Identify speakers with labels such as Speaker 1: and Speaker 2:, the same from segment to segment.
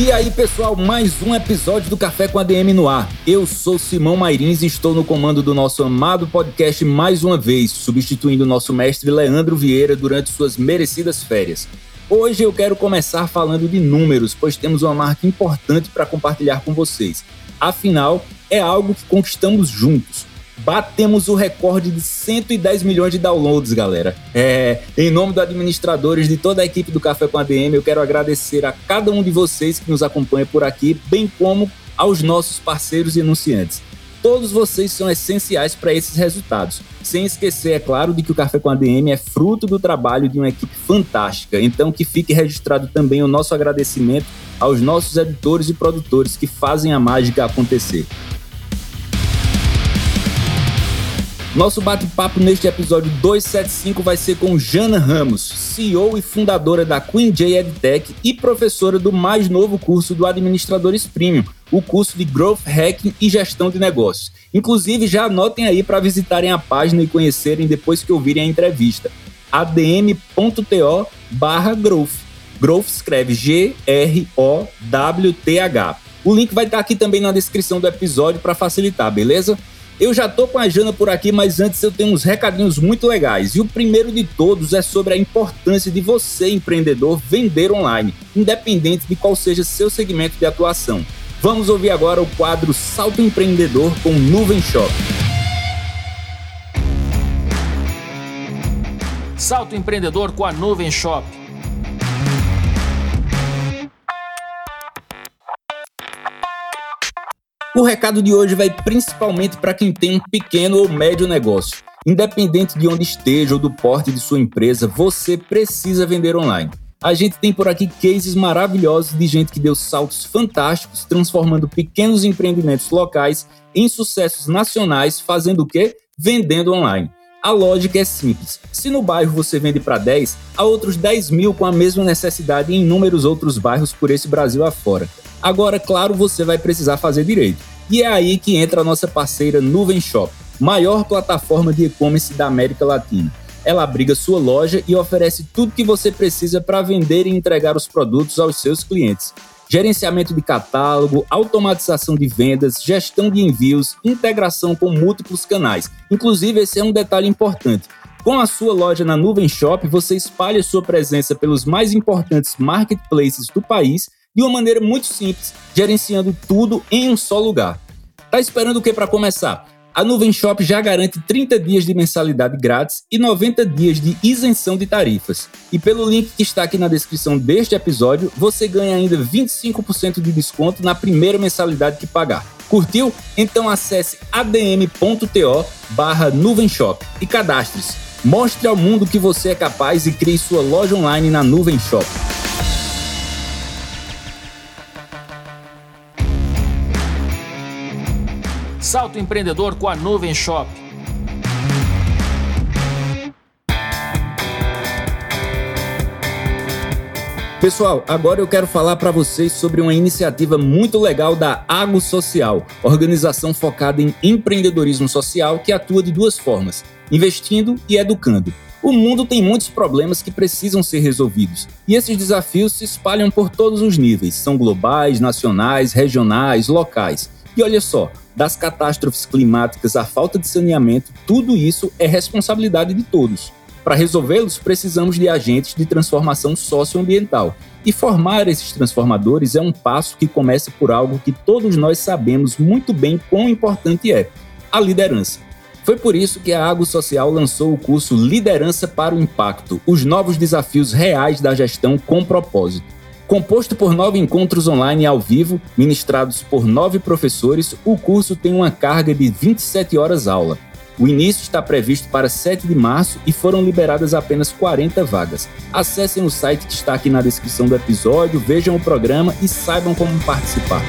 Speaker 1: E aí, pessoal, mais um episódio do Café com ADM no ar. Eu sou Simão Mairins e estou no comando do nosso amado podcast mais uma vez, substituindo o nosso mestre Leandro Vieira durante suas merecidas férias. Hoje eu quero começar falando de números, pois temos uma marca importante para compartilhar com vocês. Afinal, é algo que conquistamos juntos batemos o recorde de 110 milhões de downloads, galera. É, em nome dos administradores de toda a equipe do Café com ADM, eu quero agradecer a cada um de vocês que nos acompanha por aqui, bem como aos nossos parceiros e anunciantes. Todos vocês são essenciais para esses resultados. Sem esquecer, é claro, de que o Café com ADM é fruto do trabalho de uma equipe fantástica. Então, que fique registrado também o nosso agradecimento aos nossos editores e produtores que fazem a mágica acontecer. Nosso bate-papo neste episódio 275 vai ser com Jana Ramos, CEO e fundadora da Queen J EdTech e professora do mais novo curso do Administradores Premium, o curso de Growth Hacking e Gestão de Negócios. Inclusive, já anotem aí para visitarem a página e conhecerem depois que ouvirem a entrevista. adm.to barra growth. Growth escreve G-R-O-W-T-H. O link vai estar aqui também na descrição do episódio para facilitar, beleza? Eu já tô com a Jana por aqui, mas antes eu tenho uns recadinhos muito legais. E o primeiro de todos é sobre a importância de você, empreendedor, vender online, independente de qual seja seu segmento de atuação. Vamos ouvir agora o quadro Salto Empreendedor com Nuvem Shop.
Speaker 2: Salto Empreendedor com a Nuvem Shop.
Speaker 1: O recado de hoje vai principalmente para quem tem um pequeno ou médio negócio. Independente de onde esteja ou do porte de sua empresa, você precisa vender online. A gente tem por aqui cases maravilhosos de gente que deu saltos fantásticos, transformando pequenos empreendimentos locais em sucessos nacionais, fazendo o quê? Vendendo online. A lógica é simples. Se no bairro você vende para 10, há outros 10 mil com a mesma necessidade em inúmeros outros bairros por esse Brasil afora. Agora, claro, você vai precisar fazer direito. E é aí que entra a nossa parceira Nuvem Shop, maior plataforma de e-commerce da América Latina. Ela abriga sua loja e oferece tudo que você precisa para vender e entregar os produtos aos seus clientes. Gerenciamento de catálogo, automatização de vendas, gestão de envios, integração com múltiplos canais. Inclusive, esse é um detalhe importante. Com a sua loja na Nuvem Shop, você espalha sua presença pelos mais importantes marketplaces do país de uma maneira muito simples, gerenciando tudo em um só lugar. Tá esperando o que para começar? A Nuvem Shop já garante 30 dias de mensalidade grátis e 90 dias de isenção de tarifas. E pelo link que está aqui na descrição deste episódio, você ganha ainda 25% de desconto na primeira mensalidade que pagar. Curtiu? Então acesse adm.to barra nuvenshop e cadastre-se. Mostre ao mundo que você é capaz e crie sua loja online na Nuvem Shop.
Speaker 2: Salto Empreendedor com a Nuvem Shop.
Speaker 1: Pessoal, agora eu quero falar para vocês sobre uma iniciativa muito legal da Ago Social, organização focada em empreendedorismo social que atua de duas formas: investindo e educando. O mundo tem muitos problemas que precisam ser resolvidos, e esses desafios se espalham por todos os níveis, são globais, nacionais, regionais, locais. E olha só, das catástrofes climáticas à falta de saneamento, tudo isso é responsabilidade de todos. Para resolvê-los, precisamos de agentes de transformação socioambiental. E formar esses transformadores é um passo que começa por algo que todos nós sabemos muito bem quão importante é: a liderança. Foi por isso que a Água Social lançou o curso Liderança para o Impacto os novos desafios reais da gestão com propósito. Composto por nove encontros online ao vivo, ministrados por nove professores, o curso tem uma carga de 27 horas aula. O início está previsto para 7 de março e foram liberadas apenas 40 vagas. Acessem o site que está aqui na descrição do episódio, vejam o programa e saibam como participar.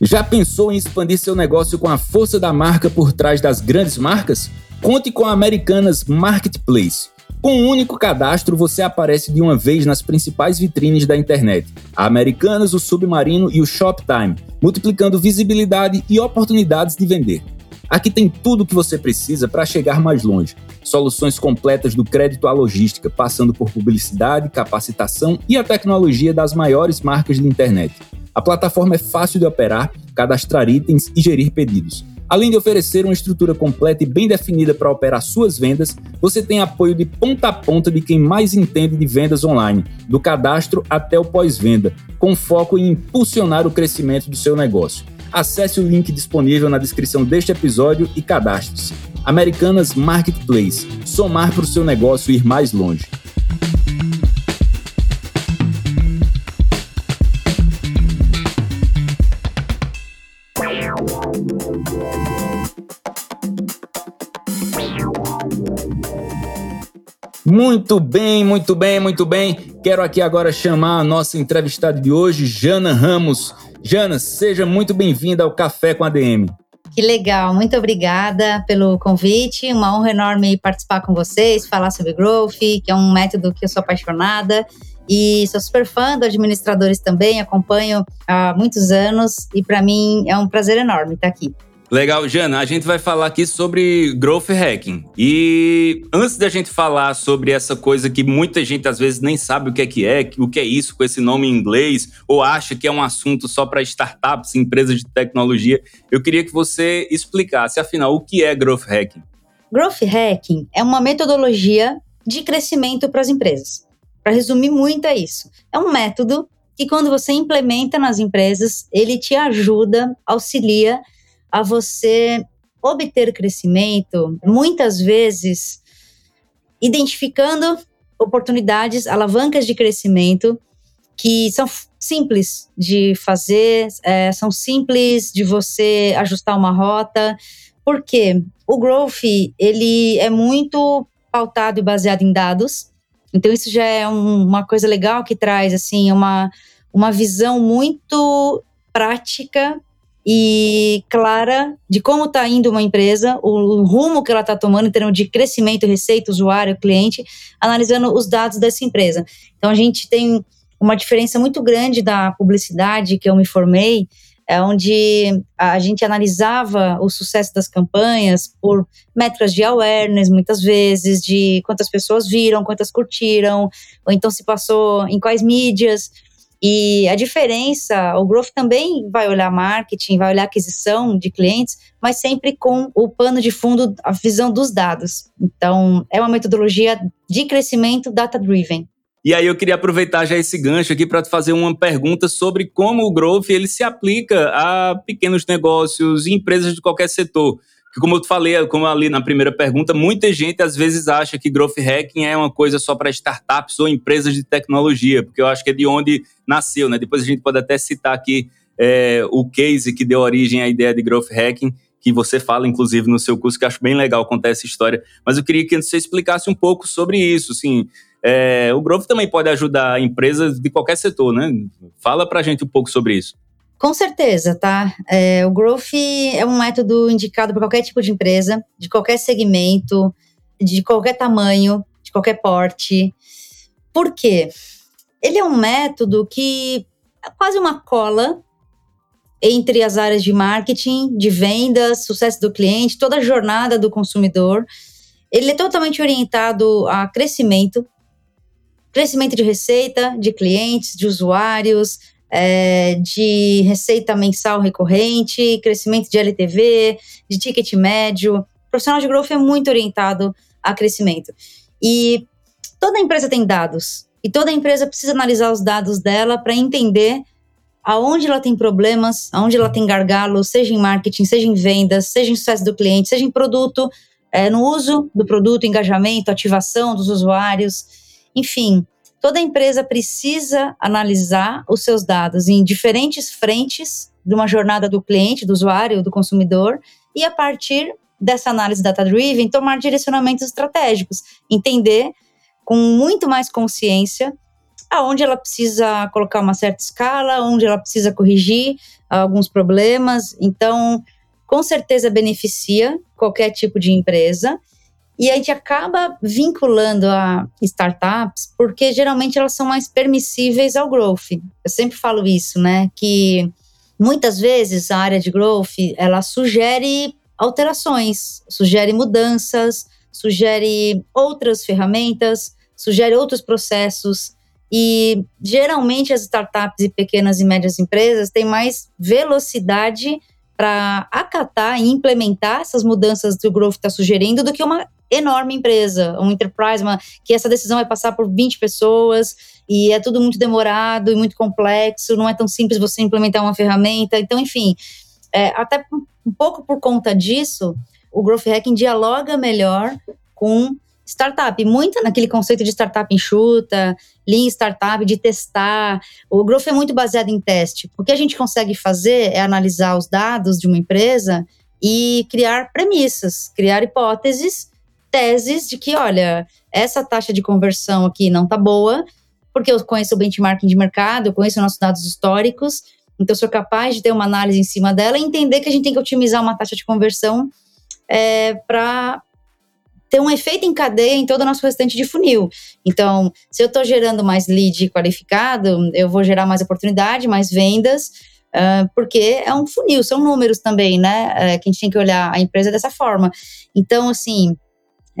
Speaker 1: Já pensou em expandir seu negócio com a força da marca por trás das grandes marcas? Conte com a Americanas Marketplace. Com um único cadastro, você aparece de uma vez nas principais vitrines da internet: a Americanas, o Submarino e o Shoptime, multiplicando visibilidade e oportunidades de vender. Aqui tem tudo o que você precisa para chegar mais longe. Soluções completas do crédito à logística, passando por publicidade, capacitação e a tecnologia das maiores marcas de internet. A plataforma é fácil de operar, cadastrar itens e gerir pedidos. Além de oferecer uma estrutura completa e bem definida para operar suas vendas, você tem apoio de ponta a ponta de quem mais entende de vendas online, do cadastro até o pós-venda, com foco em impulsionar o crescimento do seu negócio. Acesse o link disponível na descrição deste episódio e cadastre-se. Americanas Marketplace. Somar para o seu negócio ir mais longe. Muito bem, muito bem, muito bem. Quero aqui agora chamar a nossa entrevistada de hoje, Jana Ramos. Jana, seja muito bem-vinda ao Café com a DM.
Speaker 3: Que legal, muito obrigada pelo convite. Uma honra enorme participar com vocês, falar sobre Growth, que é um método que eu sou apaixonada. E sou super fã do Administradores também, acompanho há muitos anos e para mim é um prazer enorme estar aqui.
Speaker 1: Legal, Jana, a gente vai falar aqui sobre growth hacking. E antes da gente falar sobre essa coisa que muita gente às vezes nem sabe o que é que é, o que é isso com esse nome em inglês, ou acha que é um assunto só para startups, empresas de tecnologia, eu queria que você explicasse, afinal, o que é growth hacking.
Speaker 3: Growth hacking é uma metodologia de crescimento para as empresas. Para resumir muito é isso. É um método que quando você implementa nas empresas, ele te ajuda, auxilia a você obter crescimento, muitas vezes identificando oportunidades, alavancas de crescimento que são simples de fazer, é, são simples de você ajustar uma rota, porque o growth ele é muito pautado e baseado em dados, então isso já é um, uma coisa legal que traz assim uma uma visão muito prática e clara de como está indo uma empresa, o, rumo que ela está tomando em termos de crescimento, receita, usuário, cliente, analisando os dados dessa empresa. Então a gente tem uma diferença muito grande da publicidade que eu me formei, é onde a gente analisava o sucesso das campanhas por métricas de awareness, muitas vezes, de quantas pessoas viram, quantas curtiram, ou então se passou em quais mídias. E a diferença, o Growth também vai olhar marketing, vai olhar aquisição de clientes, mas sempre com o pano de fundo, a visão dos dados. Então, é uma metodologia de crescimento data-driven.
Speaker 1: E aí eu queria aproveitar já esse gancho aqui para fazer uma pergunta sobre como o Growth ele se aplica a pequenos negócios e empresas de qualquer setor. Porque como eu falei, como ali na primeira pergunta, muita gente às vezes acha que growth hacking é uma coisa só para startups ou empresas de tecnologia, porque eu acho que é de onde nasceu, né? Depois a gente pode até citar aqui é, o case que deu origem à ideia de growth hacking, que você fala, inclusive, no seu curso, que acho bem legal contar essa história. Mas eu queria que você explicasse um pouco sobre isso, assim. É, o Growth também pode ajudar empresas de qualquer setor, né? Fala pra gente um pouco sobre isso.
Speaker 3: Com certeza, tá? É, o Growth é um método indicado para qualquer tipo de empresa, de qualquer segmento, de qualquer tamanho, de qualquer porte. Por quê? Ele é um método que é quase uma cola entre as áreas de marketing, de vendas, sucesso do cliente, toda a jornada do consumidor. Ele é totalmente orientado a crescimento, crescimento de receita, de clientes, de usuários, é, de receita mensal recorrente, crescimento de LTV, de ticket médio. O profissional de growth é muito orientado a crescimento. E toda empresa tem dados. E toda empresa precisa analisar os dados dela para entender aonde ela tem problemas, aonde ela tem gargalos, seja em marketing, seja em vendas, seja em sucesso do cliente, seja em produto, é, no uso do produto, engajamento, ativação dos usuários. Enfim, toda empresa precisa analisar os seus dados em diferentes frentes de uma jornada do cliente, do usuário, do consumidor, e a partir dessa análise data-driven, tomar direcionamentos estratégicos, entender com muito mais consciência aonde ela precisa colocar uma certa escala, onde ela precisa corrigir alguns problemas. Então, com certeza beneficia qualquer tipo de empresa. E a gente acaba vinculando a startups, porque geralmente elas são mais permissíveis ao growth. Eu sempre falo isso, né? Que muitas vezes a área de growth ela sugere alterações, sugere mudanças, sugere outras ferramentas, sugere outros processos. E geralmente as startups e pequenas e médias empresas têm mais velocidade para acatar e implementar essas mudanças que o Growth está sugerindo do que uma enorme empresa, uma enterprise, uma, que essa decisão vai passar por 20 pessoas e é tudo muito demorado e muito complexo, não é tão simples você implementar uma ferramenta. Então, enfim, é, até um pouco por conta disso, o Growth Hacking dialoga melhor com startup, muito naquele conceito de startup enxuta, lean startup, de testar. O growth é muito baseado em teste. O que a gente consegue fazer é analisar os dados de uma empresa e criar premissas, criar hipóteses, teses de que, olha, essa taxa de conversão aqui não tá boa, porque eu conheço o benchmarking de mercado, eu conheço nossos dados históricos, então sou capaz de ter uma análise em cima dela e entender que a gente tem que otimizar uma taxa de conversão é, para ter um efeito em cadeia em todo o nosso restante de funil. Então, se eu estou gerando mais lead qualificado, eu vou gerar mais oportunidade, mais vendas, uh, porque é um funil, são números também, né? Uh, que a gente tem que olhar a empresa dessa forma. Então, assim,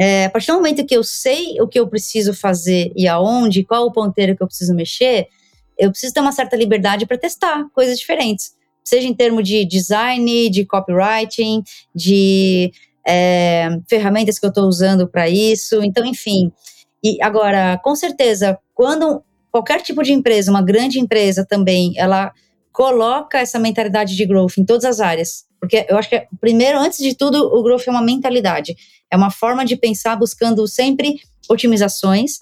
Speaker 3: é, a partir do momento que eu sei o que eu preciso fazer e aonde, qual o ponteiro que eu preciso mexer, eu preciso ter uma certa liberdade para testar coisas diferentes. Seja em termos de design, de copywriting, de é, ferramentas que eu estou usando para isso. Então, enfim. E agora, com certeza, quando qualquer tipo de empresa, uma grande empresa também, ela coloca essa mentalidade de growth em todas as áreas. Porque eu acho que, primeiro, antes de tudo, o growth é uma mentalidade. É uma forma de pensar buscando sempre otimizações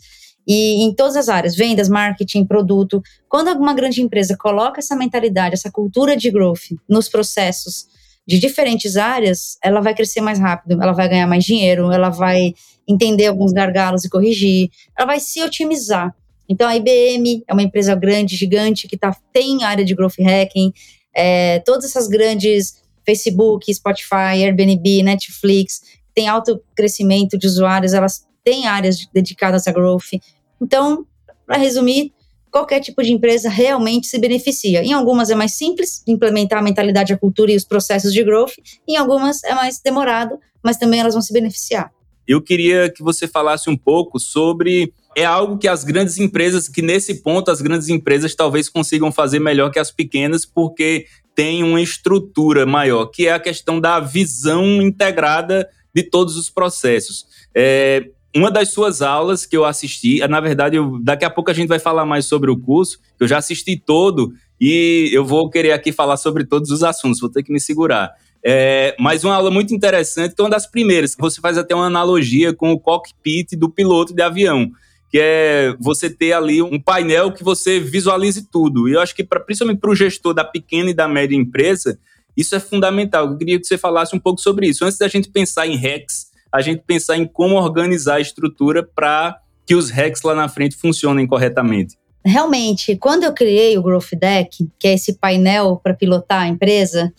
Speaker 3: e em todas as áreas, vendas, marketing, produto. Quando alguma grande empresa coloca essa mentalidade, essa cultura de growth nos processos de diferentes áreas, ela vai crescer mais rápido, ela vai ganhar mais dinheiro, ela vai entender alguns gargalos e corrigir, ela vai se otimizar. Então, a IBM é uma empresa grande, gigante, que tá, tem área de growth hacking, é, todas essas grandes Facebook, Spotify, Airbnb, Netflix, tem alto crescimento de usuários, elas têm áreas dedicadas a growth. Então, para resumir, qualquer tipo de empresa realmente se beneficia. Em algumas é mais simples implementar a mentalidade, a cultura e os processos de growth, em algumas é mais demorado, mas também elas vão se beneficiar.
Speaker 1: Eu queria que você falasse um pouco sobre é algo que as grandes empresas, que nesse ponto as grandes empresas talvez consigam fazer melhor que as pequenas, porque tem uma estrutura maior, que é a questão da visão integrada de todos os processos. É, uma das suas aulas que eu assisti, na verdade, eu, daqui a pouco a gente vai falar mais sobre o curso, que eu já assisti todo e eu vou querer aqui falar sobre todos os assuntos, vou ter que me segurar. É, mas uma aula muito interessante, que é uma das primeiras, que você faz até uma analogia com o cockpit do piloto de avião, que é você ter ali um painel que você visualize tudo. E eu acho que, pra, principalmente para o gestor da pequena e da média empresa, isso é fundamental. Eu queria que você falasse um pouco sobre isso. Antes da gente pensar em hacks, a gente pensar em como organizar a estrutura para que os hacks lá na frente funcionem corretamente.
Speaker 3: Realmente, quando eu criei o Growth Deck, que é esse painel para pilotar a empresa,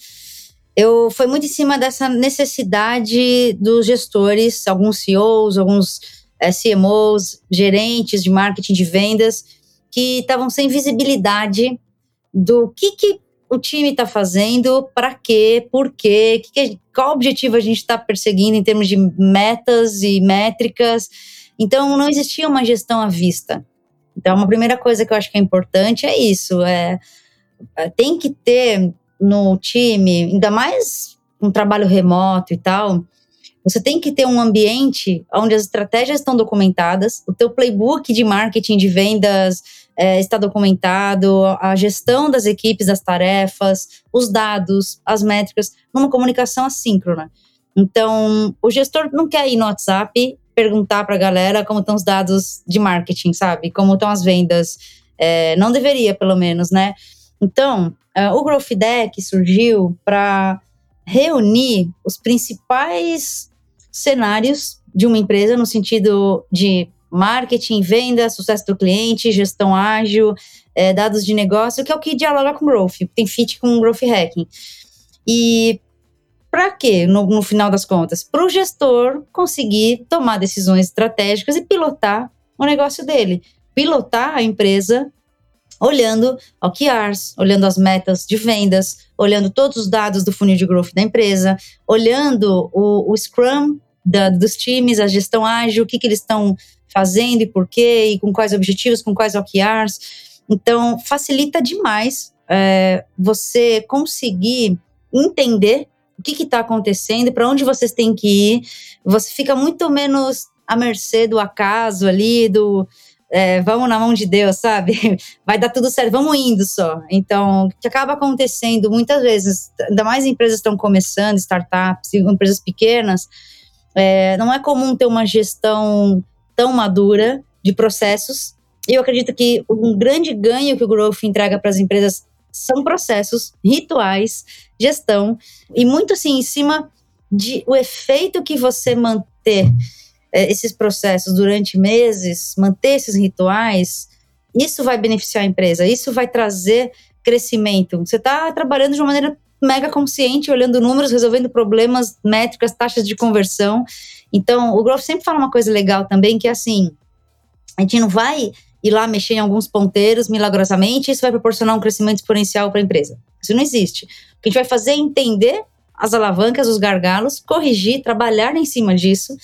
Speaker 3: eu foi muito em cima dessa necessidade dos gestores, alguns CEOs, alguns CMOs, gerentes de marketing de vendas, que estavam sem visibilidade do que, que o time está fazendo, para quê, por quê, que, qual objetivo a gente está perseguindo em termos de metas e métricas. Então, não existia uma gestão à vista. Então, uma primeira coisa que eu acho que é importante é isso: é, é tem que ter no time, ainda mais um trabalho remoto e tal, você tem que ter um ambiente onde as estratégias estão documentadas, o teu playbook de marketing de vendas é, está documentado, a gestão das equipes, das tarefas, os dados, as métricas, numa comunicação assíncrona. Então, o gestor não quer ir no WhatsApp perguntar para a galera como estão os dados de marketing, sabe? Como estão as vendas. É, não deveria, pelo menos, né? Então, uh, o Growth Deck surgiu para reunir os principais cenários de uma empresa no sentido de marketing, venda, sucesso do cliente, gestão ágil, é, dados de negócio, que é o que dialoga com growth, tem fit com growth hacking. E para quê, no, no, final das contas? Para o gestor conseguir tomar decisões estratégicas e pilotar o negócio dele. Pilotar a empresa olhando OKRs, olhando as metas de vendas, olhando todos os dados do funil de growth da empresa, olhando o, o Scrum da, dos times, a gestão ágil, o que, que eles estão fazendo e por quê, e com quais objetivos, com quais OKRs. Então, facilita demais é, você conseguir entender o que está acontecendo, para onde vocês têm que ir. Você fica muito menos à mercê do acaso ali, do é, vamos na mão de Deus, sabe? Vai dar tudo certo, vamos indo só. Então, o que acaba acontecendo muitas vezes, ainda mais empresas estão começando, startups, empresas pequenas, é, não é comum ter uma gestão tão madura de processos. E eu acredito que um grande ganho que o Growth entrega para as empresas são processos, rituais, gestão, e muito assim em cima de o efeito que você manter é, esses processos durante meses, manter esses rituais, isso vai beneficiar a empresa, isso vai trazer crescimento. Você está trabalhando de uma maneira mega consciente, olhando números, resolvendo problemas, métricas, taxas de conversão. Então, o Growth sempre fala uma coisa legal também, que é assim, a gente não vai ir lá mexer em alguns ponteiros milagrosamente, isso vai proporcionar um crescimento exponencial para a empresa. Isso não existe. O que a gente vai fazer é entender as alavancas, os gargalos, corrigir, trabalhar em cima disso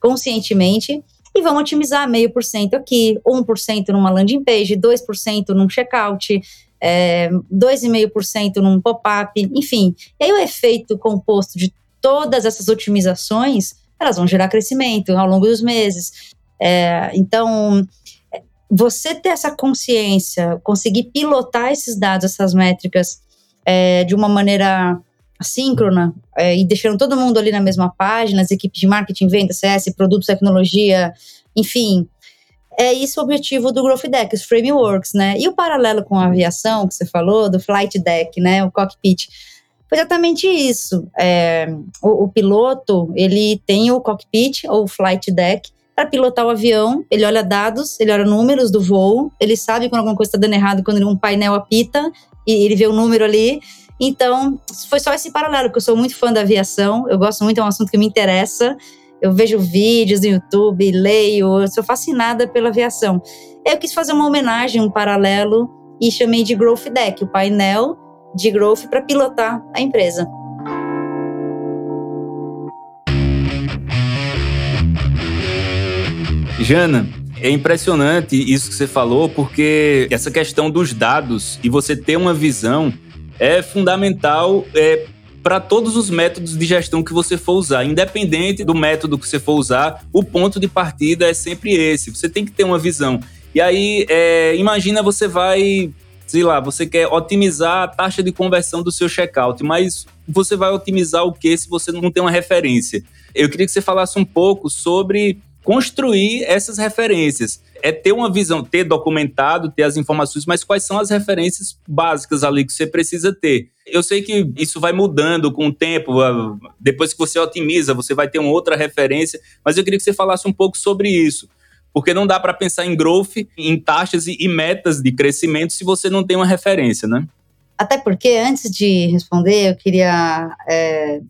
Speaker 3: conscientemente e vamos otimizar meio por cento aqui, 1% numa landing page, 2% num checkout, é, 2,5% num pop-up, enfim. E aí o efeito composto de todas essas otimizações, elas vão gerar crescimento ao longo dos meses. É, então, você ter essa consciência, conseguir pilotar esses dados, essas métricas é, de uma maneira assíncrona é, e deixando todo mundo ali na mesma página, as equipes de marketing, venda, CS, produtos, tecnologia, enfim. É isso o objetivo do Growth Deck, os frameworks, né? E o paralelo com a aviação que você falou, do Flight Deck, né? O cockpit. Foi exatamente isso. É, o, o, piloto, ele tem o cockpit ou o flight deck para pilotar o avião. Ele olha dados, ele olha números do voo, ele sabe quando alguma coisa está dando errado, quando um painel apita e ele vê o número ali. Então, foi só esse paralelo, que eu sou muito fã da aviação, eu gosto muito, é um assunto que me interessa. Eu vejo vídeos no YouTube, leio, eu sou fascinada pela aviação. Eu quis fazer uma homenagem, um paralelo, e chamei de Growth Deck, o painel de growth para pilotar a empresa.
Speaker 1: Jana, é impressionante isso que você falou, porque essa questão dos dados e você ter uma visão é fundamental é, para todos os métodos de gestão que você for usar. Independente do método que você for usar, o ponto de partida é sempre esse. Você tem que ter uma visão. E aí, é, imagina você vai, sei lá, você quer otimizar a taxa de conversão do seu checkout, mas você vai otimizar o que se você não tem uma referência? Eu queria que você falasse um pouco sobre construir essas referências é ter uma visão, ter documentado, ter as informações, mas quais são as referências básicas ali que você precisa ter. Eu sei que isso vai mudando com o tempo, depois que você otimiza, você vai ter uma outra referência, mas eu queria que você falasse um pouco sobre isso. Porque não dá para pensar em growth, em taxas e, metas de crescimento se você não tem uma referência, né?
Speaker 3: Até porque, antes de responder, eu queria é,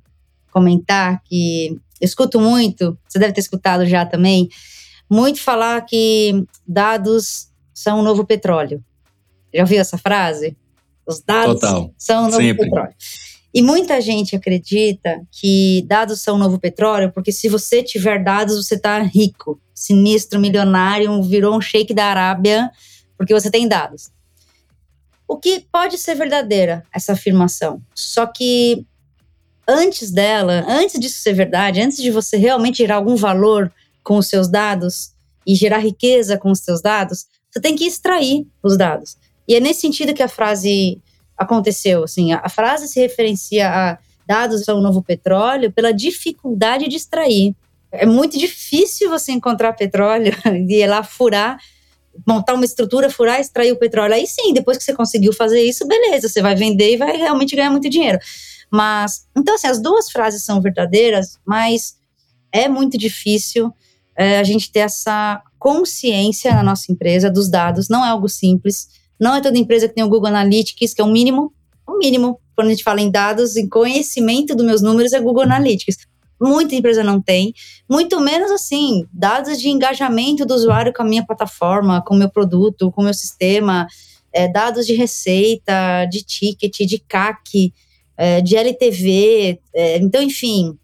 Speaker 3: comentar que eu escuto muito, você deve ter escutado já também, muito falar que dados são o novo petróleo. Já ouviu essa frase? Os dados Total. são o novo Sempre. petróleo. E muita gente acredita que dados são o novo petróleo, porque se você tiver dados, você está rico, sinistro, milionário, virou um shake da Arábia, porque você tem dados. O que pode ser verdadeira, essa afirmação. Só que antes dela, antes disso ser verdade, antes de você realmente gerar algum valor com os seus dados e gerar riqueza com os seus dados, você tem que extrair os dados. E é nesse sentido que a frase aconteceu. Assim, a, a frase se referencia a dados são o novo petróleo pela dificuldade de extrair. É muito difícil você encontrar petróleo e ir lá furar, montar uma estrutura, furar, extrair o petróleo. Aí sim, depois que você conseguiu fazer isso, beleza, você vai vender e vai realmente ganhar muito dinheiro. Mas, então assim, as duas frases são verdadeiras, mas é muito difícil é, a gente ter essa consciência na nossa empresa dos dados. Não é algo simples. Não é toda empresa que tem o Google Analytics, que é o mínimo, o mínimo. Quando a gente fala em dados, em conhecimento dos meus números, é Google Analytics. Muita empresa não tem, muito menos assim, dados de engajamento do usuário com a minha plataforma, com o meu produto, com o meu sistema, é, dados de receita, de ticket, de CAC, é, de LTV. É, então, enfim,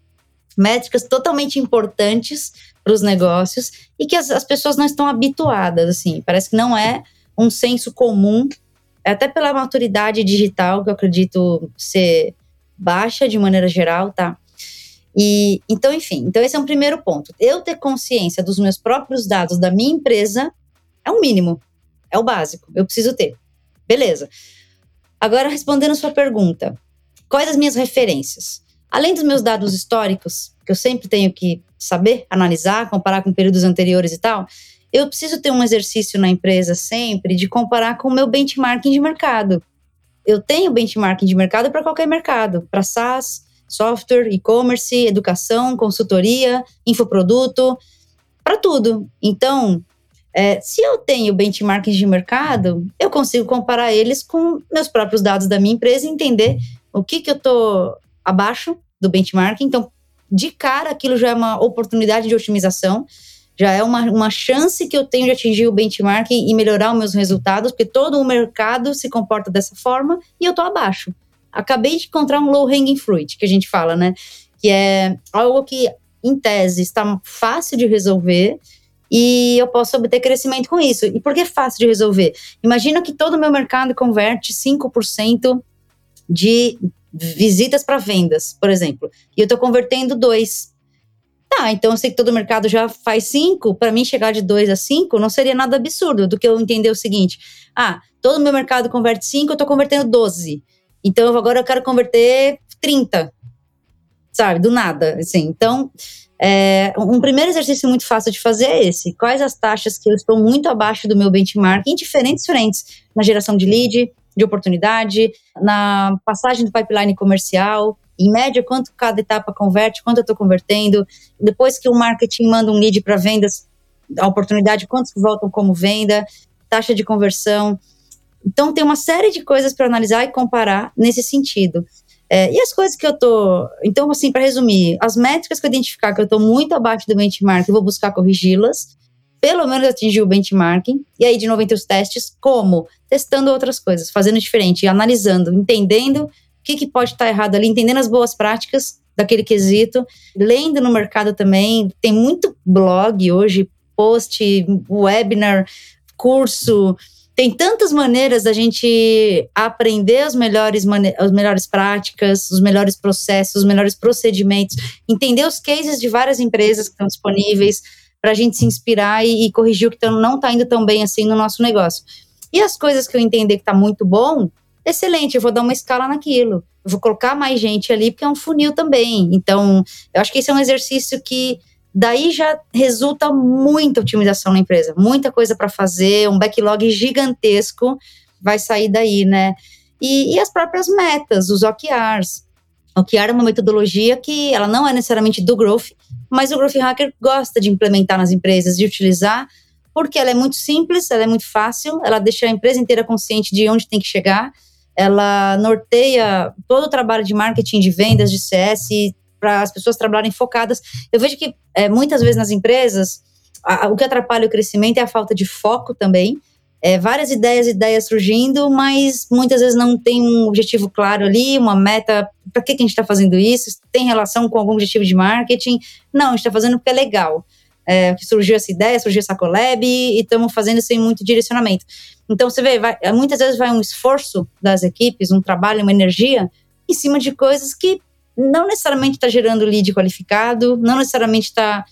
Speaker 3: métricas totalmente importantes para os negócios e que as, as pessoas não estão habituadas, assim. Parece que não é um senso comum, até pela maturidade digital, que eu acredito ser baixa de maneira geral, tá? E então, enfim, então esse é um primeiro ponto. Eu ter consciência dos meus próprios dados da minha empresa é o mínimo, é o básico. Eu preciso ter. Beleza. Agora respondendo sua pergunta, quais as minhas referências? Além dos meus dados históricos, que eu sempre tenho que saber, analisar, comparar com períodos anteriores e tal, eu preciso ter um exercício na empresa sempre de comparar com o meu benchmarking de mercado. Eu tenho benchmarking de mercado para qualquer mercado, para SaaS, software, e-commerce, educação, consultoria, infoproduto, para tudo. Então, é, se eu tenho benchmarking de mercado, eu consigo comparar eles com meus próprios dados da minha empresa e entender o que, que eu estou abaixo do benchmarking. Então, de cara, aquilo já é uma oportunidade de otimização, já é uma, uma chance que eu tenho de atingir o benchmarking e melhorar os meus resultados, porque todo o mercado se comporta dessa forma e eu estou abaixo acabei de encontrar um low hanging fruit, que a gente fala, né? Que é algo que, em tese, está fácil de resolver e eu posso obter crescimento com isso. E por que é fácil de resolver? Imagina que todo o meu mercado converte 5% de visitas para vendas, por exemplo, e eu estou convertendo 2. Tá, então eu sei que todo mercado já faz 5, para mim chegar de 2 a 5 não seria nada absurdo do que eu entender o seguinte: ah, todo meu mercado converte 5, eu estou convertendo 12. Então agora eu quero converter 30, sabe? Do nada, assim. Então, é, um primeiro exercício muito fácil de fazer é esse. Quais as taxas que eu estou muito abaixo do meu benchmark em diferentes frentes? Na geração de lead, de oportunidade, na passagem do pipeline comercial, em média, quanto cada etapa converte, quanto eu estou convertendo. Depois que o marketing manda um lead para vendas, a oportunidade, quantos voltam como venda, taxa de conversão. Então, tem uma série de coisas para analisar e comparar nesse sentido. É, e as coisas que eu tô. Então, assim, para resumir, as métricas que eu identificar que eu estou muito abaixo do benchmark, eu vou buscar corrigi-las, pelo menos atingir o benchmarking. E aí, de novo, entre os testes, como? Testando outras coisas, fazendo diferente, analisando, entendendo o que, que pode estar errado ali, entendendo as boas práticas daquele quesito, lendo no mercado também. Tem muito blog hoje, post, webinar, curso tem tantas maneiras da gente aprender as melhores, as melhores práticas, os melhores processos, os melhores procedimentos, entender os cases de várias empresas que estão disponíveis para a gente se inspirar e, e corrigir o que não está indo tão bem assim no nosso negócio. E as coisas que eu entender que está muito bom, excelente, eu vou dar uma escala naquilo. Eu vou colocar mais gente ali, porque é um funil também. Então, eu acho que esse é um exercício que Daí já resulta muita otimização na empresa, muita coisa para fazer, um backlog gigantesco vai sair daí, né? E, e as próprias metas, os OKRs. O OKR é uma metodologia que ela não é necessariamente do Growth, mas o Growth Hacker gosta de implementar nas empresas, de utilizar, porque ela é muito simples, ela é muito fácil, ela deixa a empresa inteira consciente de onde tem que chegar, ela norteia todo o trabalho de marketing, de vendas, de CS, para as pessoas trabalharem focadas. Eu vejo que é, muitas vezes nas empresas, a, a, o que atrapalha o crescimento é a falta de foco também. É, várias ideias, ideias surgindo, mas muitas vezes não tem um objetivo claro ali, uma meta. Para que, que a gente está fazendo isso? Tem relação com algum objetivo de marketing? Não, a gente está fazendo porque é legal. É, surgiu essa ideia, surgiu essa collab e estamos fazendo sem muito direcionamento. Então você vê, vai, muitas vezes vai um esforço das equipes, um trabalho, uma energia em cima de coisas que não necessariamente está gerando lead qualificado, não necessariamente está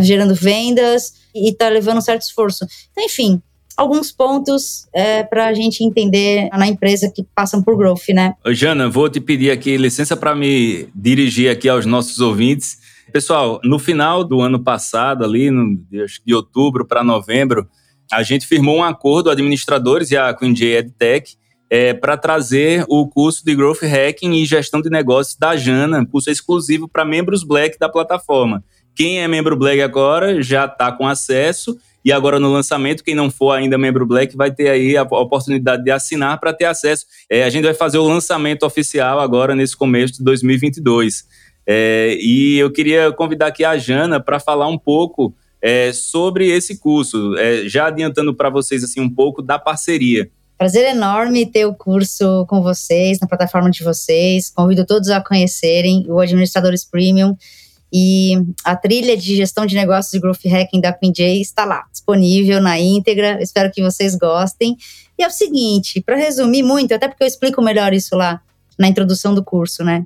Speaker 3: gerando vendas e está levando um certo esforço. Então, enfim, alguns pontos é, para a gente entender na empresa que passam por growth, né?
Speaker 1: Jana, vou te pedir aqui licença para me dirigir aqui aos nossos ouvintes. Pessoal, no final do ano passado, ali no, de outubro para novembro, a gente firmou um acordo, administradores e a Queen EdTech, é, para trazer o curso de Growth Hacking e Gestão de Negócios da Jana, curso exclusivo para membros Black da plataforma. quem é membro Black agora já está com acesso. E agora no lançamento, quem não for ainda membro Black vai ter aí a oportunidade de assinar para ter acesso. É, a gente vai fazer o lançamento oficial agora nesse começo de 2022. É, e eu queria convidar aqui a Jana para falar um pouco é, sobre esse curso, é, já adiantando para vocês assim um pouco da parceria.
Speaker 3: Prazer enorme ter o curso com vocês, na plataforma de vocês. Convido todos a conhecerem o Administradores Premium. E a trilha de gestão de negócios e growth hacking da Queen está lá, disponível na íntegra. Espero que vocês gostem. E é o seguinte, para resumir muito, até porque eu explico melhor isso lá na introdução do curso, né?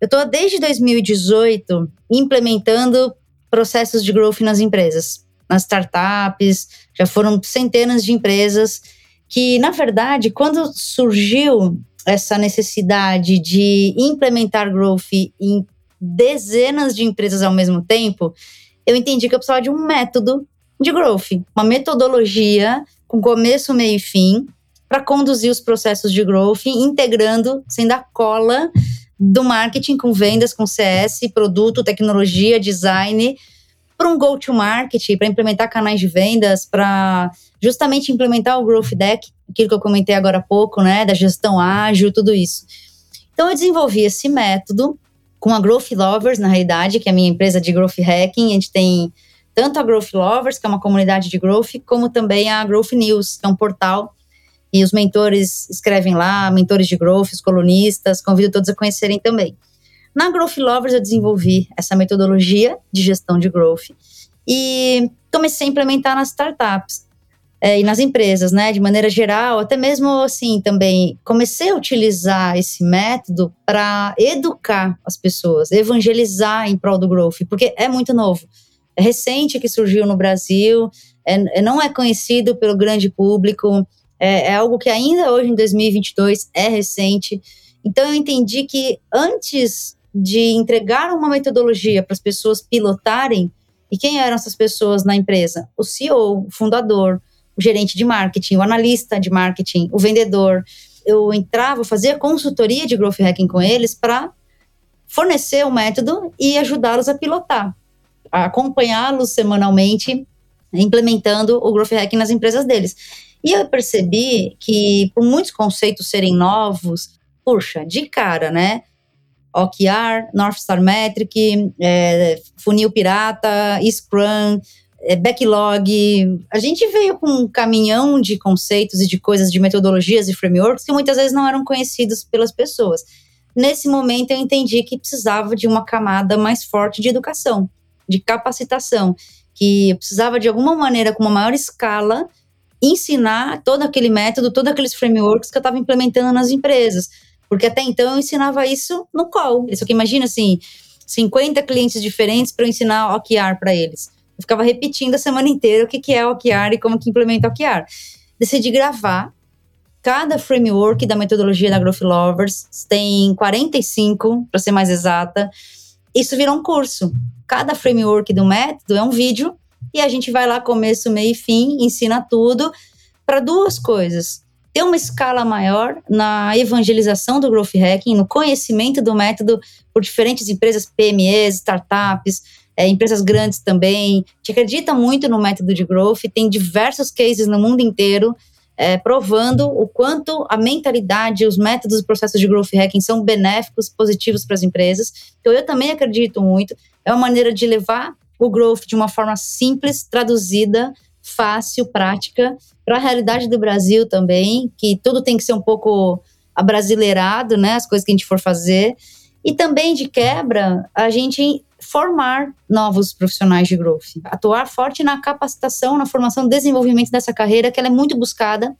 Speaker 3: Eu estou desde 2018 implementando processos de growth nas empresas, nas startups, já foram centenas de empresas que, na verdade, quando surgiu essa necessidade de implementar growth em dezenas de empresas ao mesmo tempo, eu entendi que eu precisava de um método de growth, uma metodologia com começo, meio e fim, para conduzir os processos de growth, integrando, sendo a cola do marketing com vendas, com CS, produto, tecnologia, design, para um go-to-market, para implementar canais de vendas, para justamente implementar o Growth Deck, aquilo que eu comentei agora há pouco, né, da gestão ágil, tudo isso. Então eu desenvolvi esse método com a Growth Lovers, na realidade, que é a minha empresa de Growth Hacking. A gente tem tanto a Growth Lovers, que é uma comunidade de growth, como também a Growth News, que é um portal e os mentores escrevem lá, mentores de growth, os colunistas, convido todos a conhecerem também. Na Growth Lovers eu desenvolvi essa metodologia de gestão de growth e comecei a implementar nas startups é, e nas empresas, né, de maneira geral, até mesmo assim também comecei a utilizar esse método para educar as pessoas, evangelizar em prol do growth, porque é muito novo, é recente que surgiu no Brasil, é, é não é conhecido pelo grande público, é, é algo que ainda hoje em 2022 é recente. Então eu entendi que antes de entregar uma metodologia para as pessoas pilotarem, e quem eram essas pessoas na empresa? O CEO, o fundador, o gerente de marketing, o analista de marketing, o vendedor. Eu entrava, fazia consultoria de growth hacking com eles para fornecer o método e ajudá-los a pilotar, acompanhá-los semanalmente, implementando o growth hacking nas empresas deles. E eu percebi que, por muitos conceitos serem novos, puxa, de cara, né? OKR, North Star Metric, é, Funil Pirata, Scrum, é, backlog. A gente veio com um caminhão de conceitos e de coisas, de metodologias e frameworks que muitas vezes não eram conhecidos pelas pessoas. Nesse momento, eu entendi que precisava de uma camada mais forte de educação, de capacitação, que precisava de alguma maneira, com uma maior escala, ensinar todo aquele método, todos aqueles frameworks que eu estava implementando nas empresas. Porque até então eu ensinava isso no call. Só que imagina assim, 50 clientes diferentes para eu ensinar OKR para eles. Eu ficava repetindo a semana inteira o que, que é OKR e como que implementa OKR. Decidi gravar cada framework da metodologia da Growth Lovers, tem 45, para ser mais exata. Isso virou um curso. Cada framework do método é um vídeo e a gente vai lá começo, meio e fim, ensina tudo para duas coisas. Ter uma escala maior na evangelização do growth hacking, no conhecimento do método por diferentes empresas, PMEs, startups, é, empresas grandes também, que acredita muito no método de growth, tem diversos cases no mundo inteiro é, provando o quanto a mentalidade, os métodos e processos de growth hacking são benéficos, positivos para as empresas. Então, eu também acredito muito. É uma maneira de levar o growth de uma forma simples, traduzida, fácil, prática, para a realidade do Brasil também, que tudo tem que ser um pouco abrasileirado, né? As coisas que a gente for fazer. E também, de quebra, a gente formar novos profissionais de growth, atuar forte na capacitação, na formação, desenvolvimento dessa carreira, que ela é muito buscada.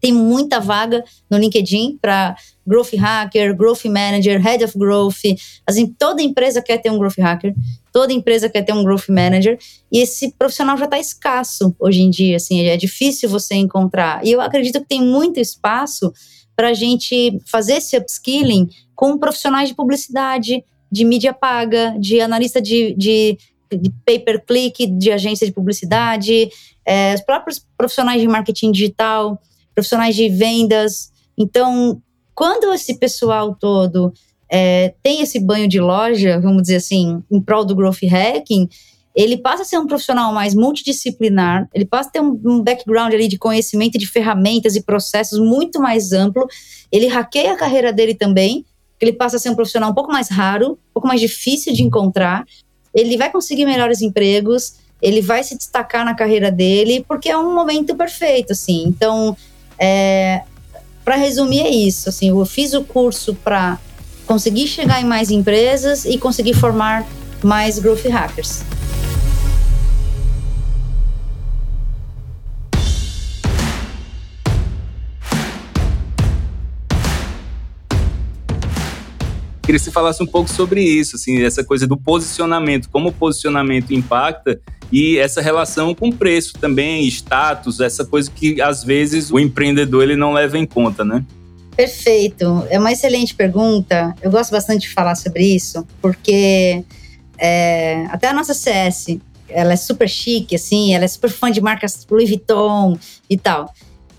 Speaker 3: Tem muita vaga no LinkedIn para growth hacker, growth manager, head of growth. Assim, toda empresa quer ter um growth hacker, toda empresa quer ter um growth manager, e esse profissional já está escasso hoje em dia. Assim, é difícil você encontrar. E eu acredito que tem muito espaço para a gente fazer esse upskilling com profissionais de publicidade, de mídia paga, de analista de, de, de pay-per-click, de agência de publicidade, é, os próprios profissionais de marketing digital, profissionais de vendas. Então, quando esse pessoal todo é, tem esse banho de loja, vamos dizer assim, em prol do growth hacking, ele passa a ser um profissional mais multidisciplinar, ele passa a ter um, um background ali de conhecimento de ferramentas e processos muito mais amplo, ele hackeia a carreira dele também, ele passa a ser um profissional um pouco mais raro, um pouco mais difícil de encontrar, ele vai conseguir melhores empregos, ele vai se destacar na carreira dele, porque é um momento perfeito, assim. Então, é, para resumir, é isso. Assim, eu fiz o curso para conseguir chegar em mais empresas e conseguir formar mais growth hackers.
Speaker 1: Queria que você falasse um pouco sobre isso, assim, essa coisa do posicionamento, como o posicionamento impacta e essa relação com preço também, status, essa coisa que às vezes o empreendedor ele não leva em conta, né?
Speaker 3: Perfeito, é uma excelente pergunta. Eu gosto bastante de falar sobre isso, porque é, até a nossa CS, ela é super chique, assim, ela é super fã de marcas Louis Vuitton e tal.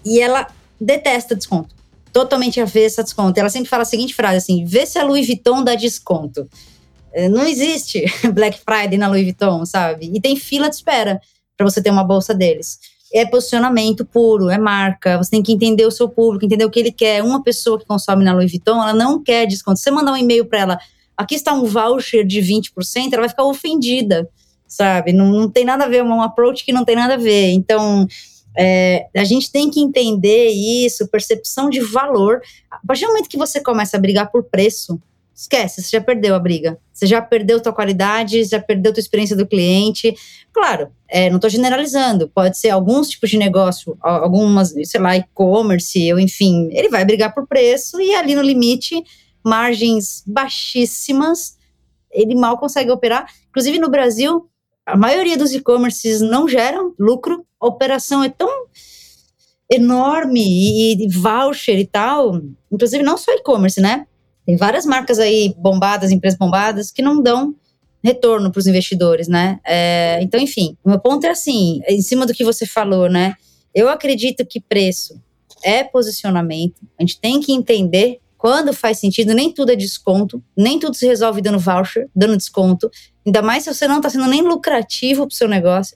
Speaker 3: E ela detesta desconto totalmente a desconto. Ela sempre fala a seguinte frase assim: vê se a Louis Vuitton dá desconto. É, não existe Black Friday na Louis Vuitton, sabe? E tem fila de espera para você ter uma bolsa deles. É posicionamento puro, é marca. Você tem que entender o seu público, entender o que ele quer. Uma pessoa que consome na Louis Vuitton, ela não quer desconto. Se você mandar um e-mail para ela, aqui está um voucher de 20%, ela vai ficar ofendida, sabe? Não, não tem nada a ver, é um approach que não tem nada a ver. Então, é, a gente tem que entender isso, percepção de valor. A partir do momento que você começa a brigar por preço, esquece, você já perdeu a briga. Você já perdeu tua qualidade, já perdeu tua experiência do cliente. Claro, é, não estou generalizando, pode ser alguns tipos de negócio, algumas, sei lá, e-commerce, ou enfim, ele vai brigar por preço e ali no limite, margens baixíssimas, ele mal consegue operar. Inclusive no Brasil, a maioria dos e-commerces não geram lucro, a operação é tão enorme e, voucher e tal, inclusive não só e-commerce, né? Tem várias marcas aí bombadas, empresas bombadas, que não dão retorno para os investidores, né? É, então, enfim, o meu ponto é assim, em cima do que você falou, né? Eu acredito que preço é posicionamento. A gente tem que entender quando faz sentido, nem tudo é desconto, nem tudo se resolve dando voucher, dando desconto. Ainda mais se você não está sendo nem lucrativo para o seu negócio.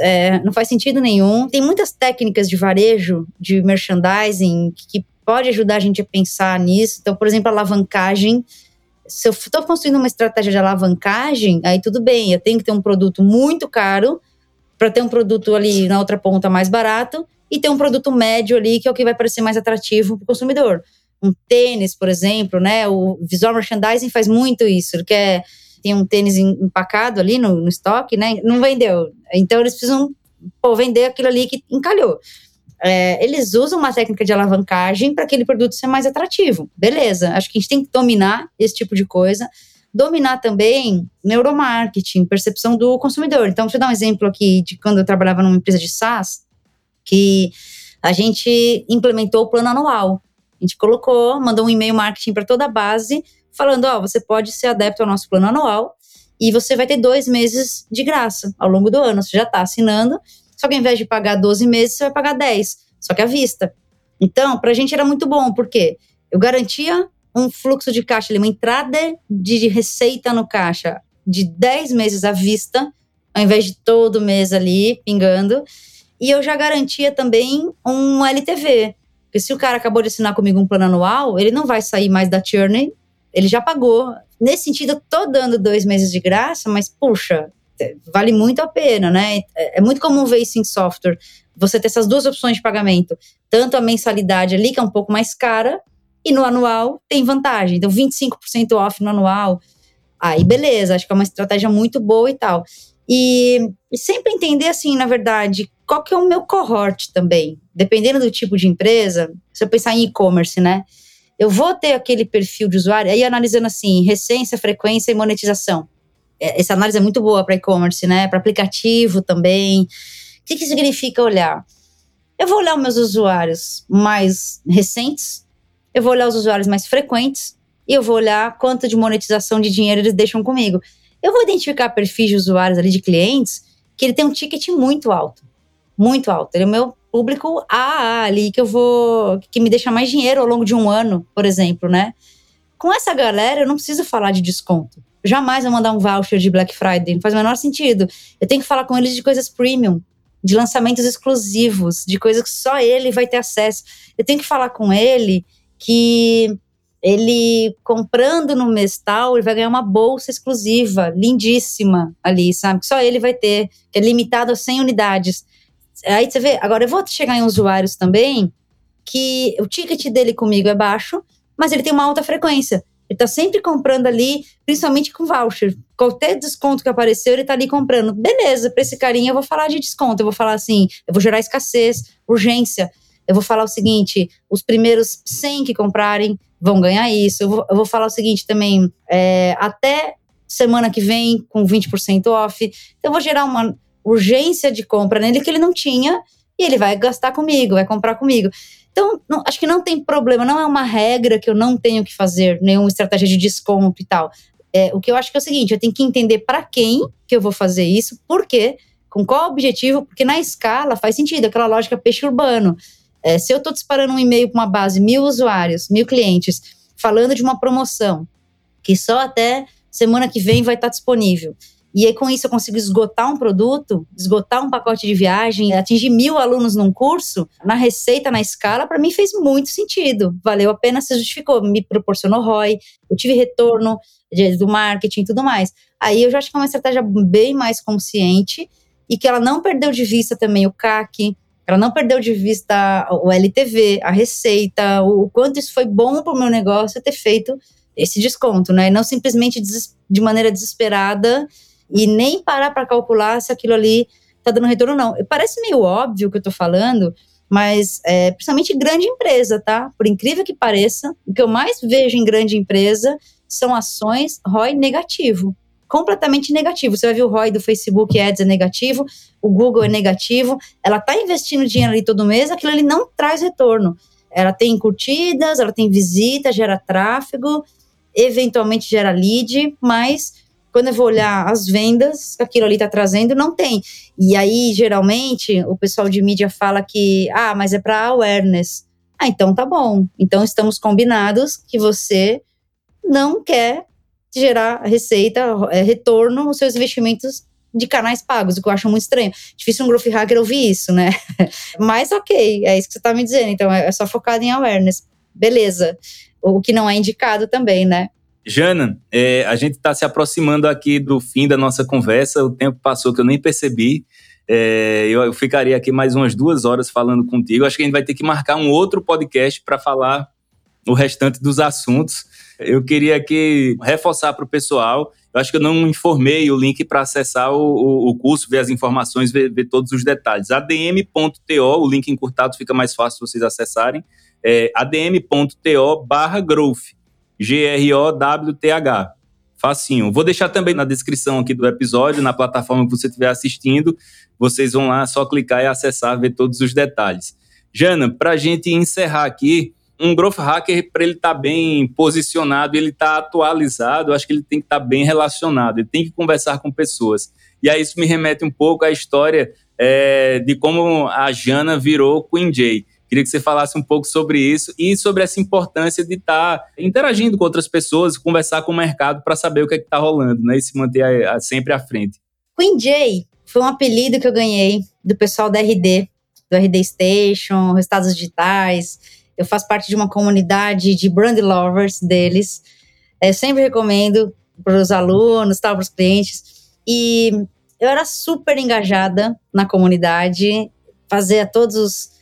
Speaker 3: É, não faz sentido nenhum. Tem muitas técnicas de varejo, de merchandising, que, pode ajudar a gente a pensar nisso. Então, por exemplo, alavancagem. Se eu estou construindo uma estratégia de alavancagem, aí tudo bem, eu tenho que ter um produto muito caro para ter um produto ali na outra ponta mais barato e ter um produto médio ali que é o que vai parecer mais atrativo para o consumidor um tênis, por exemplo, né? O visual merchandising faz muito isso. Ele quer tem um tênis empacado ali no, no estoque, né? Não vendeu. Então eles precisam pô, vender aquilo ali que encalhou. É, eles usam uma técnica de alavancagem para aquele produto ser mais atrativo. Beleza, acho que a gente tem que dominar esse tipo de coisa. Dominar também neuromarketing, percepção do consumidor. Então, deixa eu dar um exemplo aqui de quando eu trabalhava numa empresa de SaaS, que a gente implementou o plano anual. A gente colocou, mandou um e-mail marketing para toda a base, falando: ó, oh, você pode ser adepto ao nosso plano anual e você vai ter dois meses de graça ao longo do ano. Você já está assinando, só que ao invés de pagar 12 meses, você vai pagar 10, só que à vista. Então, para a gente era muito bom, porque eu garantia um fluxo de caixa, uma entrada de receita no caixa de 10 meses à vista, ao invés de todo mês ali pingando. E eu já garantia também um LTV, porque se o cara acabou de assinar comigo um plano anual, ele não vai sair mais da Journey, ele já pagou. Nesse sentido, eu tô dando dois meses de graça, mas puxa, é, vale muito a pena, né? É, é muito comum ver isso em software. Você ter essas duas opções de pagamento. Tanto a mensalidade ali, que é um pouco mais cara, e no anual tem vantagem. Então, 25% off no anual. Aí, beleza, acho que é uma estratégia muito boa e tal. E, e sempre entender, assim, na verdade, qual que é o meu cohort também. Dependendo do tipo de empresa, se eu pensar em e-commerce, né? Eu vou ter aquele perfil de usuário, aí analisando assim, recência, frequência e monetização. É, essa análise é muito boa para e-commerce, né? Para aplicativo também. O que, que significa olhar? Eu vou olhar os meus usuários mais recentes, eu vou olhar os usuários mais frequentes e eu vou olhar quanto de monetização de dinheiro eles deixam comigo. Eu vou identificar perfis de usuários ali, de clientes, que ele tem um ticket muito alto muito alto. Ele é o meu público AA ali, que eu vou. que me deixa mais dinheiro ao longo de um ano, por exemplo, né? Com essa galera, eu não preciso falar de desconto. jamais vou mandar um voucher de Black Friday, não faz o menor sentido. Eu tenho que falar com eles de coisas premium, de lançamentos exclusivos, de coisas que só ele vai ter acesso. Eu tenho que falar com ele que ele comprando no mês tal, ele vai ganhar uma bolsa exclusiva, lindíssima ali, sabe? Que só ele vai ter, que é limitado a 100 unidades. Aí você vê, agora eu vou chegar em usuários também que o ticket dele comigo é baixo, mas ele tem uma alta frequência. Ele tá sempre comprando ali, principalmente com voucher. Qualquer desconto que apareceu, ele tá ali comprando. Beleza, para esse carinha eu vou falar de desconto. Eu vou falar assim, eu vou gerar escassez, urgência. Eu vou falar o seguinte: os primeiros 100 que comprarem vão ganhar isso. Eu vou, eu vou falar o seguinte também: é, até semana que vem, com 20% off. Então, eu vou gerar uma urgência de compra nele que ele não tinha e ele vai gastar comigo, vai comprar comigo. Então, não, acho que não tem problema, não é uma regra que eu não tenho que fazer nenhuma estratégia de desconto e tal. É, o que eu acho que é o seguinte, eu tenho que entender para quem que eu vou fazer isso, por quê, com qual objetivo, porque na escala faz sentido, aquela lógica peixe urbano. É, se eu estou disparando um e-mail para uma base, mil usuários, mil clientes, falando de uma promoção, que só até semana que vem vai estar tá disponível, e aí, com isso, eu consigo esgotar um produto, esgotar um pacote de viagem, atingir mil alunos num curso, na receita, na escala, para mim fez muito sentido. Valeu a pena, se justificou, me proporcionou ROI, eu tive retorno do marketing e tudo mais. Aí eu já acho que é uma estratégia bem mais consciente e que ela não perdeu de vista também o CAC, ela não perdeu de vista o LTV, a receita, o, quanto isso foi bom para o meu negócio ter feito esse desconto, né? E não simplesmente de maneira desesperada e nem parar para calcular se aquilo ali está dando retorno ou não. Parece meio óbvio o que eu estou falando, mas é, principalmente grande empresa, tá? Por incrível que pareça, o que eu mais vejo em grande empresa são ações ROI negativo. Completamente negativo. Você vai ver o ROI do Facebook Ads é negativo, o Google é negativo. Ela está investindo dinheiro ali todo mês, aquilo ali não traz retorno. Ela tem curtidas, ela tem visita, gera tráfego, eventualmente gera lead, mas quando eu vou olhar as vendas que aquilo ali está trazendo, não tem. E aí, geralmente, o pessoal de mídia fala que, ah, mas é para awareness. Ah, então tá bom. Então estamos combinados que você não quer gerar receita, é, retorno nos seus investimentos de canais pagos, o que eu acho muito estranho. Difícil um growth hacker ouvir isso, né? Mas ok, é isso que você está me dizendo. Então é só focado em awareness. Beleza. O que não é indicado também, né?
Speaker 1: Jana, é, a gente está se aproximando aqui do fim da nossa conversa. O tempo passou que eu nem percebi. É, eu, eu, ficaria aqui mais umas duas horas falando contigo. Acho que a gente vai ter que marcar um outro podcast para falar o restante dos assuntos. Eu queria aqui reforçar para o pessoal. Eu acho que eu não informei o link para acessar o, o, o, curso, ver as informações, ver, ver todos os detalhes. adm.to, o link encurtado fica mais fácil vocês acessarem. É adm.to barra growth. G-R-O-W-T-H. Facinho. Vou deixar também na descrição aqui do episódio, na plataforma que você estiver assistindo. Vocês vão lá, só clicar e acessar, ver todos os detalhes. Jana, para a gente encerrar aqui, um growth hacker, para ele estar tá bem posicionado, ele estar tá atualizado, acho que ele tem que estar tá bem relacionado, ele tem que conversar com pessoas. E aí isso me remete um pouco à história é, de como a Jana virou Queen Jay. Queria que você falasse um pouco sobre isso e sobre essa importância de estar tá interagindo com outras pessoas, conversar com o mercado para saber o que é está rolando, né? E se manter a, a, sempre à frente.
Speaker 3: Queen J foi um apelido que eu ganhei do pessoal da RD, do RD Station, Resultados Digitais. Eu faço parte de uma comunidade de brand lovers deles. Eu sempre recomendo para os alunos, para os clientes. E eu era super engajada na comunidade, fazia todos os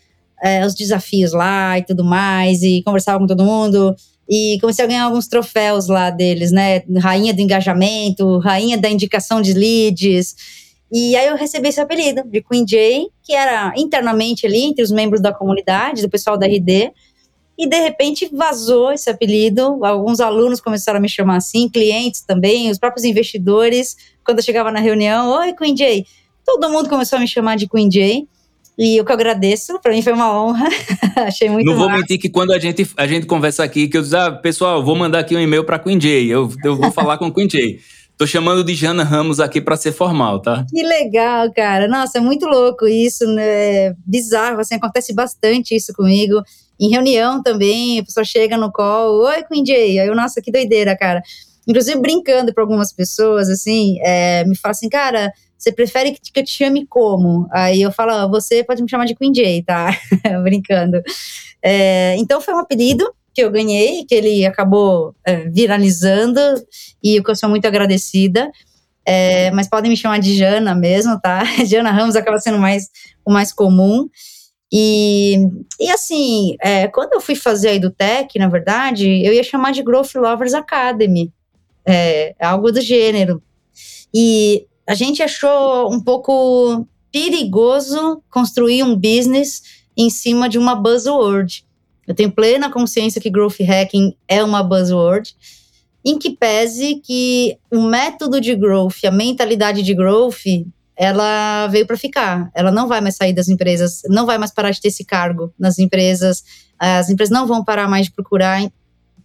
Speaker 3: é, os desafios lá e tudo mais, e conversava com todo mundo. E comecei a ganhar alguns troféus lá deles, né? Rainha do engajamento, rainha da indicação de leads. E aí eu recebi esse apelido de Queen J, que era internamente ali entre os membros da comunidade, do pessoal da RD. E de repente vazou esse apelido. Alguns alunos começaram a me chamar assim, clientes também, os próprios investidores. Quando eu chegava na reunião, oi Queen J. Todo mundo começou a me chamar de Queen J. E eu que agradeço, para mim foi uma honra. Achei muito
Speaker 1: Não vou mentir que quando a gente, a gente conversa aqui, que eu diz, ah, pessoal, vou mandar aqui um e-mail para Queen Jay, eu, eu vou falar com Queen Jay. Tô chamando de Jana Ramos aqui para ser formal, tá?
Speaker 3: Que legal, cara. Nossa, é muito louco isso, né? Bizarro, assim, acontece bastante isso comigo. Em reunião também, a pessoa chega no call, oi, Queen Jay. Aí eu, nossa, que doideira, cara. inclusive brincando para algumas pessoas, assim, é, me fala assim, cara, você prefere que, eu te chame como? Aí eu falo, você pode me chamar de Queen J, tá? brincando. É, então foi um apelido que eu ganhei, que ele acabou é, viralizando e o que eu sou muito agradecida. É, mas podem me chamar de Jana mesmo, tá? Jana Ramos acaba sendo mais, o mais comum. E, e assim, é, quando eu fui fazer a EduTech, na verdade, eu ia chamar de Growth Lovers Academy, é, algo do gênero. E a gente achou um pouco perigoso construir um business em cima de uma buzzword. Eu tenho plena consciência que growth hacking é uma buzzword, em que pese que o método de growth, a mentalidade de growth, ela veio para ficar. Ela não vai mais sair das empresas, não vai mais parar de ter esse cargo nas empresas. As empresas não vão parar mais de procurar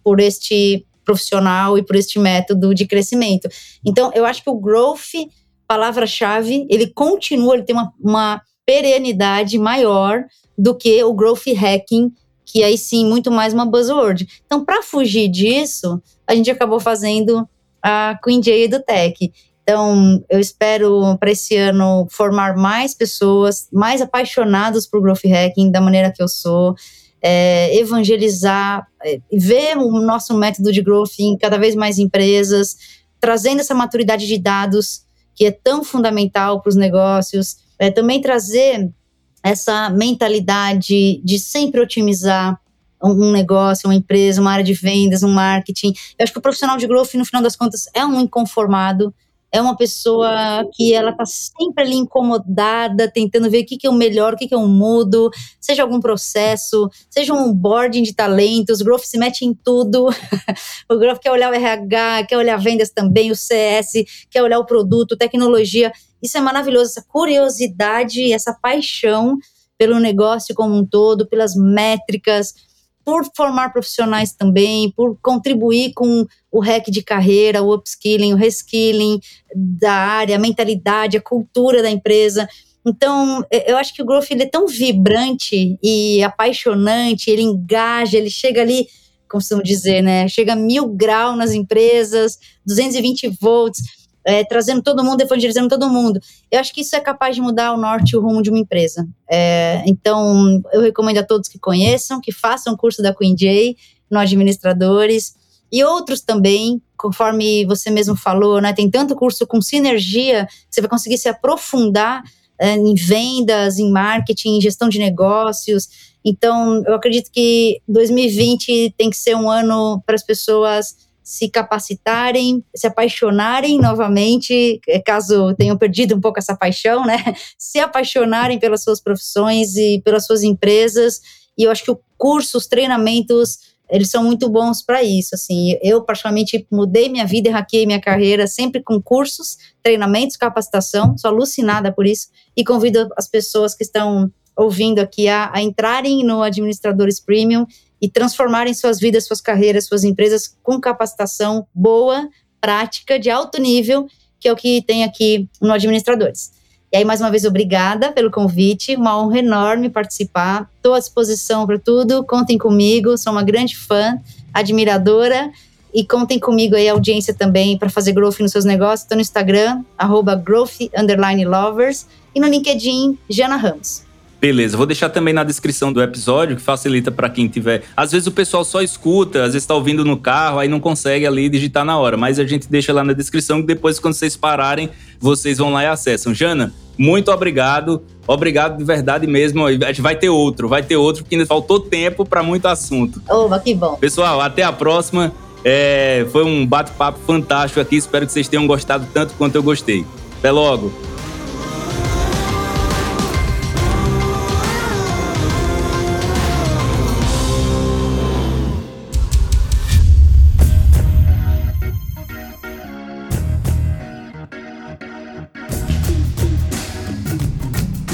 Speaker 3: por este profissional e por este método de crescimento. Então, eu acho que o growth, palavra-chave, ele continua, ele tem uma, uma perenidade maior do que o growth hacking, que aí sim, muito mais uma buzzword. Então, para fugir disso, a gente acabou fazendo a Queen do Tech. Então, eu espero para esse ano formar mais pessoas, mais apaixonadas por growth hacking, da maneira que eu sou, é, evangelizar, é, ver o nosso método de growth em cada vez mais empresas, trazendo essa maturidade de dados que é tão fundamental para os negócios, é, também trazer essa mentalidade de sempre otimizar um negócio, uma empresa, uma área de vendas, um marketing. Eu acho que o profissional de growth, no final das contas, é um inconformado, é uma pessoa que ela tá sempre ali incomodada, tentando ver o que, que é o melhor, o que, que é o mudo, seja algum processo, seja um onboarding de talentos, o Growth se mete em tudo. o Growth quer olhar o RH, quer olhar vendas também, o CS, quer olhar o produto, tecnologia. Isso é maravilhoso, essa curiosidade, essa paixão pelo negócio como um todo, pelas métricas, por formar profissionais também, por contribuir com o REC de carreira, o upskilling, o reskilling da área, a mentalidade, a cultura da empresa. Então, eu acho que o Growth ele é tão vibrante e apaixonante, ele engaja, ele chega ali, costumo dizer, né? Chega a mil graus nas empresas, 220 volts é, trazendo todo mundo, evangelizando todo mundo. Eu acho que isso é capaz de mudar o norte e o rumo de uma empresa. É, então, eu recomendo a todos que conheçam, que façam o curso da Queen J no Administradores e outros também, conforme você mesmo falou, né? Tem tanto curso com sinergia que você vai conseguir se aprofundar é, em vendas, em marketing, em gestão de negócios. Então, eu acredito que 2020 tem que ser um ano para as pessoas se capacitarem, se apaixonarem novamente, é, caso tenham perdido um pouco essa paixão, né? Se apaixonarem pelas suas profissões e pelas suas empresas. E eu acho que o curso, os treinamentos, eles são muito bons para isso. Assim, eu particularmente mudei minha vida e hackeei minha carreira sempre com cursos, treinamentos, capacitação. Sou alucinada por isso e convido as pessoas que estão ouvindo aqui a, a entrarem no Administradores Premium e transformarem suas vidas, suas carreiras, suas empresas com capacitação boa, prática, de alto nível, que é o que tem aqui no Administradores. E aí, mais uma vez, obrigada pelo convite, uma honra enorme participar. Estou à disposição para tudo, contem comigo, sou uma grande fã, admiradora. E contem comigo aí, a audiência também, para fazer growth nos seus negócios. Estou no Instagram, arroba growth, lovers, e no LinkedIn, Jana Ramos.
Speaker 1: Beleza, vou deixar também na descrição do episódio, que facilita para quem tiver. Às vezes o pessoal só escuta, às vezes está ouvindo no carro, aí não consegue ali digitar na hora, mas a gente deixa lá na descrição que depois, quando vocês pararem, vocês vão lá e acessam. Jana, muito obrigado. Obrigado de verdade mesmo. A gente vai ter outro, vai ter outro, porque ainda faltou tempo para muito assunto.
Speaker 3: Oba, que bom.
Speaker 1: Pessoal, até a próxima. É, foi um bate-papo fantástico aqui. Espero que vocês tenham gostado tanto quanto eu gostei. Até logo.